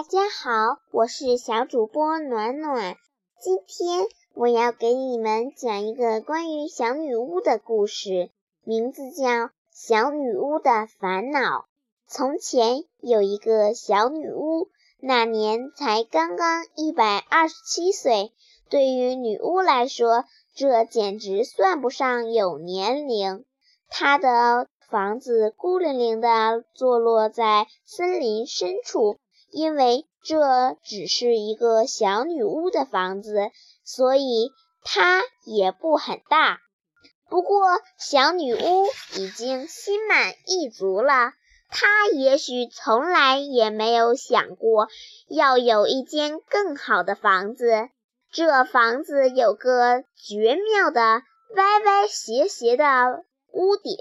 大家好，我是小主播暖暖。今天我要给你们讲一个关于小女巫的故事，名字叫《小女巫的烦恼》。从前有一个小女巫，那年才刚刚一百二十七岁。对于女巫来说，这简直算不上有年龄。她的房子孤零零地坐落在森林深处。因为这只是一个小女巫的房子，所以它也不很大。不过，小女巫已经心满意足了。她也许从来也没有想过要有一间更好的房子。这房子有个绝妙的歪歪斜斜的屋顶，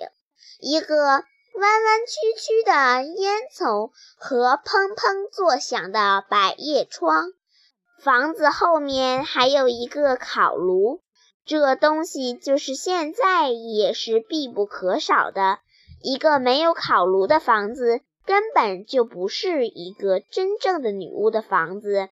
一个。弯弯曲曲的烟囱和砰砰作响的百叶窗，房子后面还有一个烤炉。这东西就是现在也是必不可少的。一个没有烤炉的房子，根本就不是一个真正的女巫的房子。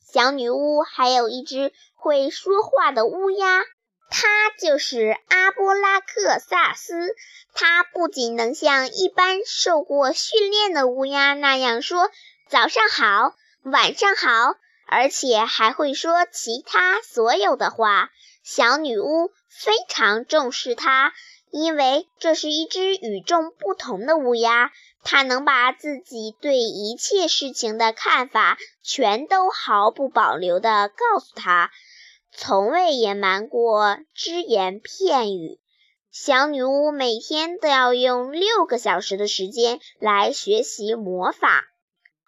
小女巫还有一只会说话的乌鸦。他就是阿波拉克萨斯。他不仅能像一般受过训练的乌鸦那样说“早上好，晚上好”，而且还会说其他所有的话。小女巫非常重视他，因为这是一只与众不同的乌鸦。它能把自己对一切事情的看法全都毫不保留地告诉他。从未隐瞒过只言片语。小女巫每天都要用六个小时的时间来学习魔法。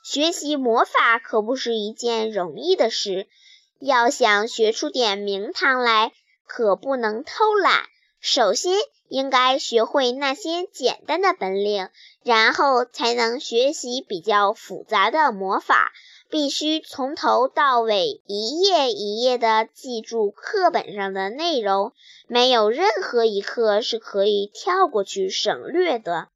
学习魔法可不是一件容易的事。要想学出点名堂来，可不能偷懒。首先应该学会那些简单的本领，然后才能学习比较复杂的魔法。必须从头到尾一页一页地记住课本上的内容，没有任何一课是可以跳过去省略的。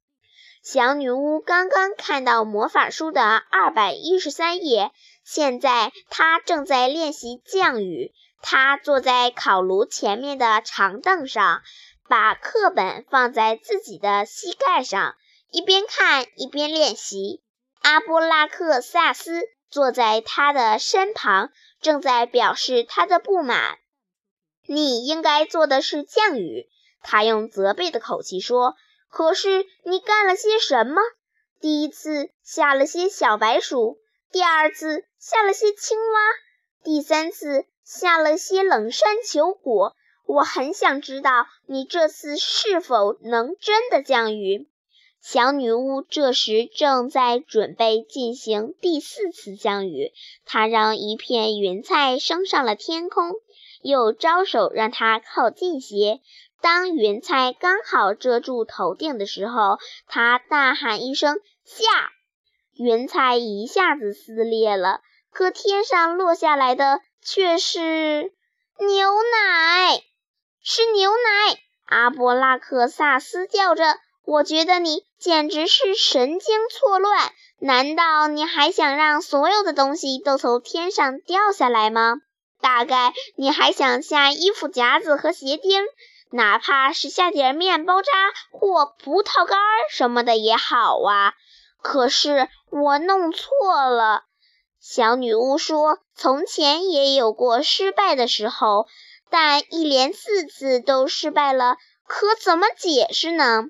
小女巫刚刚看到魔法书的二百一十三页，现在她正在练习降雨。她坐在烤炉前面的长凳上，把课本放在自己的膝盖上，一边看一边练习。阿波拉克萨斯。坐在他的身旁，正在表示他的不满。你应该做的是降雨，他用责备的口气说。可是你干了些什么？第一次下了些小白鼠，第二次下了些青蛙，第三次下了些冷山球果。我很想知道你这次是否能真的降雨。小女巫这时正在准备进行第四次降雨，她让一片云彩升上了天空，又招手让它靠近些。当云彩刚好遮住头顶的时候，她大喊一声“下”，云彩一下子撕裂了，可天上落下来的却是牛奶，是牛奶！阿波拉克萨斯叫着。我觉得你简直是神经错乱！难道你还想让所有的东西都从天上掉下来吗？大概你还想下衣服夹子和鞋钉，哪怕是下点面包渣或葡萄干什么的也好啊！可是我弄错了。小女巫说：“从前也有过失败的时候，但一连四次都失败了，可怎么解释呢？”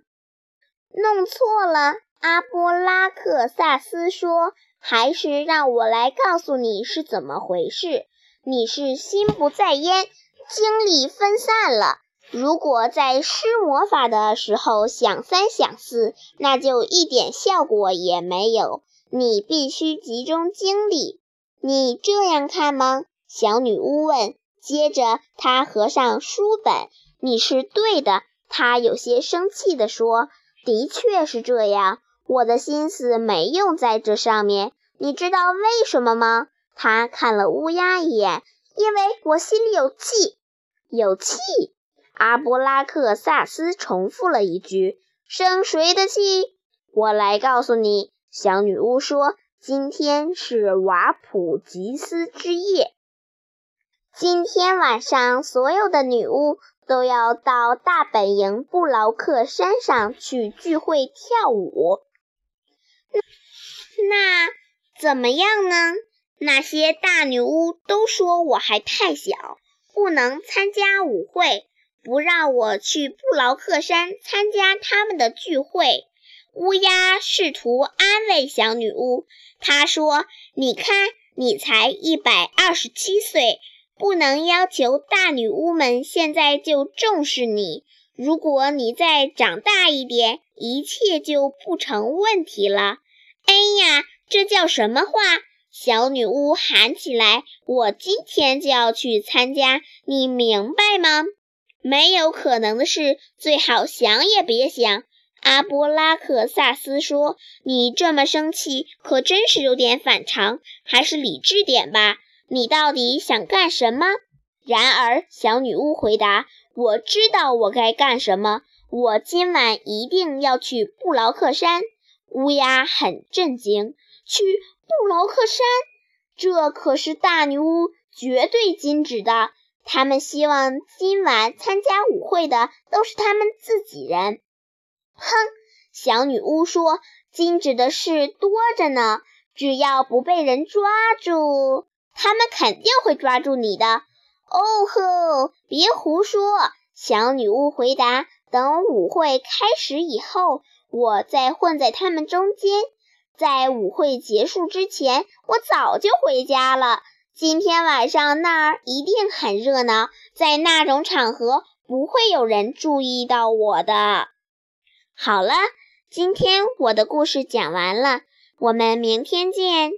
弄错了，阿波拉克萨斯说：“还是让我来告诉你是怎么回事。你是心不在焉，精力分散了。如果在施魔法的时候想三想四，那就一点效果也没有。你必须集中精力。你这样看吗？”小女巫问。接着，他合上书本。“你是对的。”他有些生气地说。的确是这样，我的心思没用在这上面。你知道为什么吗？他看了乌鸦一眼，因为我心里有气，有气。阿波拉克萨斯重复了一句：“生谁的气？”我来告诉你。小女巫说：“今天是瓦普吉斯之夜。今天晚上，所有的女巫都要到大本营布劳克山上去聚会跳舞。那怎么样呢？那些大女巫都说我还太小，不能参加舞会，不让我去布劳克山参加他们的聚会。乌鸦试图安慰小女巫，他说：“你看，你才一百二十七岁，不能要求大女巫们现在就重视你。如果你再长大一点，一切就不成问题了。”哎呀，这叫什么话？小女巫喊起来：“我今天就要去参加，你明白吗？”没有可能的事，最好想也别想。阿波拉克萨斯说：“你这么生气，可真是有点反常，还是理智点吧。你到底想干什么？”然而，小女巫回答：“我知道我该干什么。我今晚一定要去布劳克山。”乌鸦很震惊：“去布劳克山？这可是大女巫绝对禁止的。他们希望今晚参加舞会的都是他们自己人。”哼，小女巫说：“禁止的事多着呢，只要不被人抓住，他们肯定会抓住你的。”哦吼，别胡说！小女巫回答：“等舞会开始以后，我再混在他们中间。在舞会结束之前，我早就回家了。今天晚上那儿一定很热闹，在那种场合不会有人注意到我的。”好了，今天我的故事讲完了，我们明天见。